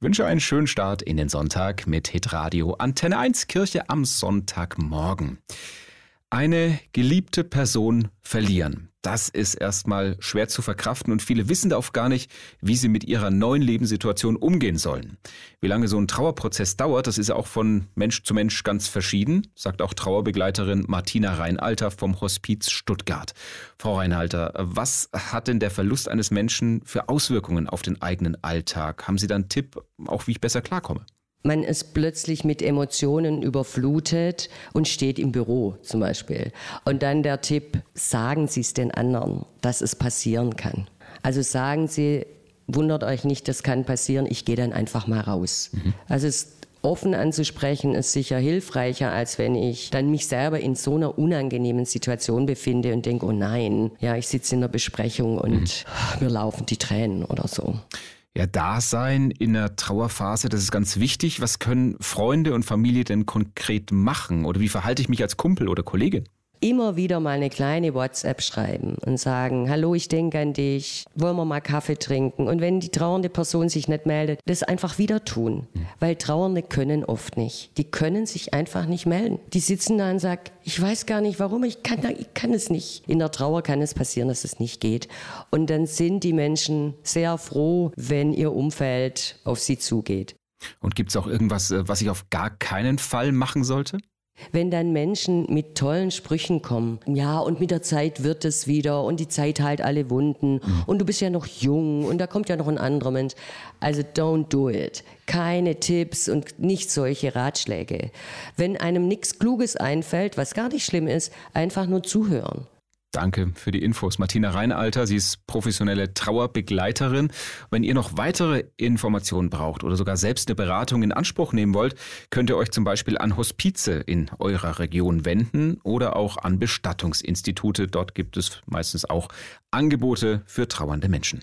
Wünsche einen schönen Start in den Sonntag mit Hitradio Antenne 1 Kirche am Sonntagmorgen. Eine geliebte Person verlieren. Das ist erstmal schwer zu verkraften und viele wissen auch gar nicht, wie sie mit ihrer neuen Lebenssituation umgehen sollen. Wie lange so ein Trauerprozess dauert, das ist ja auch von Mensch zu Mensch ganz verschieden, sagt auch Trauerbegleiterin Martina Reinalter vom Hospiz Stuttgart. Frau Reinhalter, was hat denn der Verlust eines Menschen für Auswirkungen auf den eigenen Alltag? Haben Sie da einen Tipp, auch wie ich besser klarkomme? Man ist plötzlich mit Emotionen überflutet und steht im Büro zum Beispiel. Und dann der Tipp, sagen Sie es den anderen, dass es passieren kann. Also sagen Sie, wundert euch nicht, das kann passieren, ich gehe dann einfach mal raus. Mhm. Also es offen anzusprechen ist sicher hilfreicher, als wenn ich dann mich selber in so einer unangenehmen Situation befinde und denke, oh nein, ja, ich sitze in der Besprechung und mhm. mir laufen die Tränen oder so ja, Dasein in der Trauerphase, das ist ganz wichtig. Was können Freunde und Familie denn konkret machen? Oder wie verhalte ich mich als Kumpel oder Kollegin? Immer wieder mal eine kleine WhatsApp schreiben und sagen, hallo, ich denke an dich, wollen wir mal Kaffee trinken? Und wenn die trauernde Person sich nicht meldet, das einfach wieder tun. Mhm. Weil Trauernde können oft nicht. Die können sich einfach nicht melden. Die sitzen da und sagen, ich weiß gar nicht warum, ich kann, ich kann es nicht. In der Trauer kann es passieren, dass es nicht geht. Und dann sind die Menschen sehr froh, wenn ihr Umfeld auf sie zugeht. Und gibt es auch irgendwas, äh, was ich auf gar keinen Fall machen sollte? Wenn dann Menschen mit tollen Sprüchen kommen, ja, und mit der Zeit wird es wieder und die Zeit heilt alle Wunden mhm. und du bist ja noch jung und da kommt ja noch ein anderer Mensch. Also don't do it. Keine Tipps und nicht solche Ratschläge. Wenn einem nichts Kluges einfällt, was gar nicht schlimm ist, einfach nur zuhören. Danke für die Infos. Martina Reinalter, sie ist professionelle Trauerbegleiterin. Wenn ihr noch weitere Informationen braucht oder sogar selbst eine Beratung in Anspruch nehmen wollt, könnt ihr euch zum Beispiel an Hospize in eurer Region wenden oder auch an Bestattungsinstitute. Dort gibt es meistens auch Angebote für trauernde Menschen.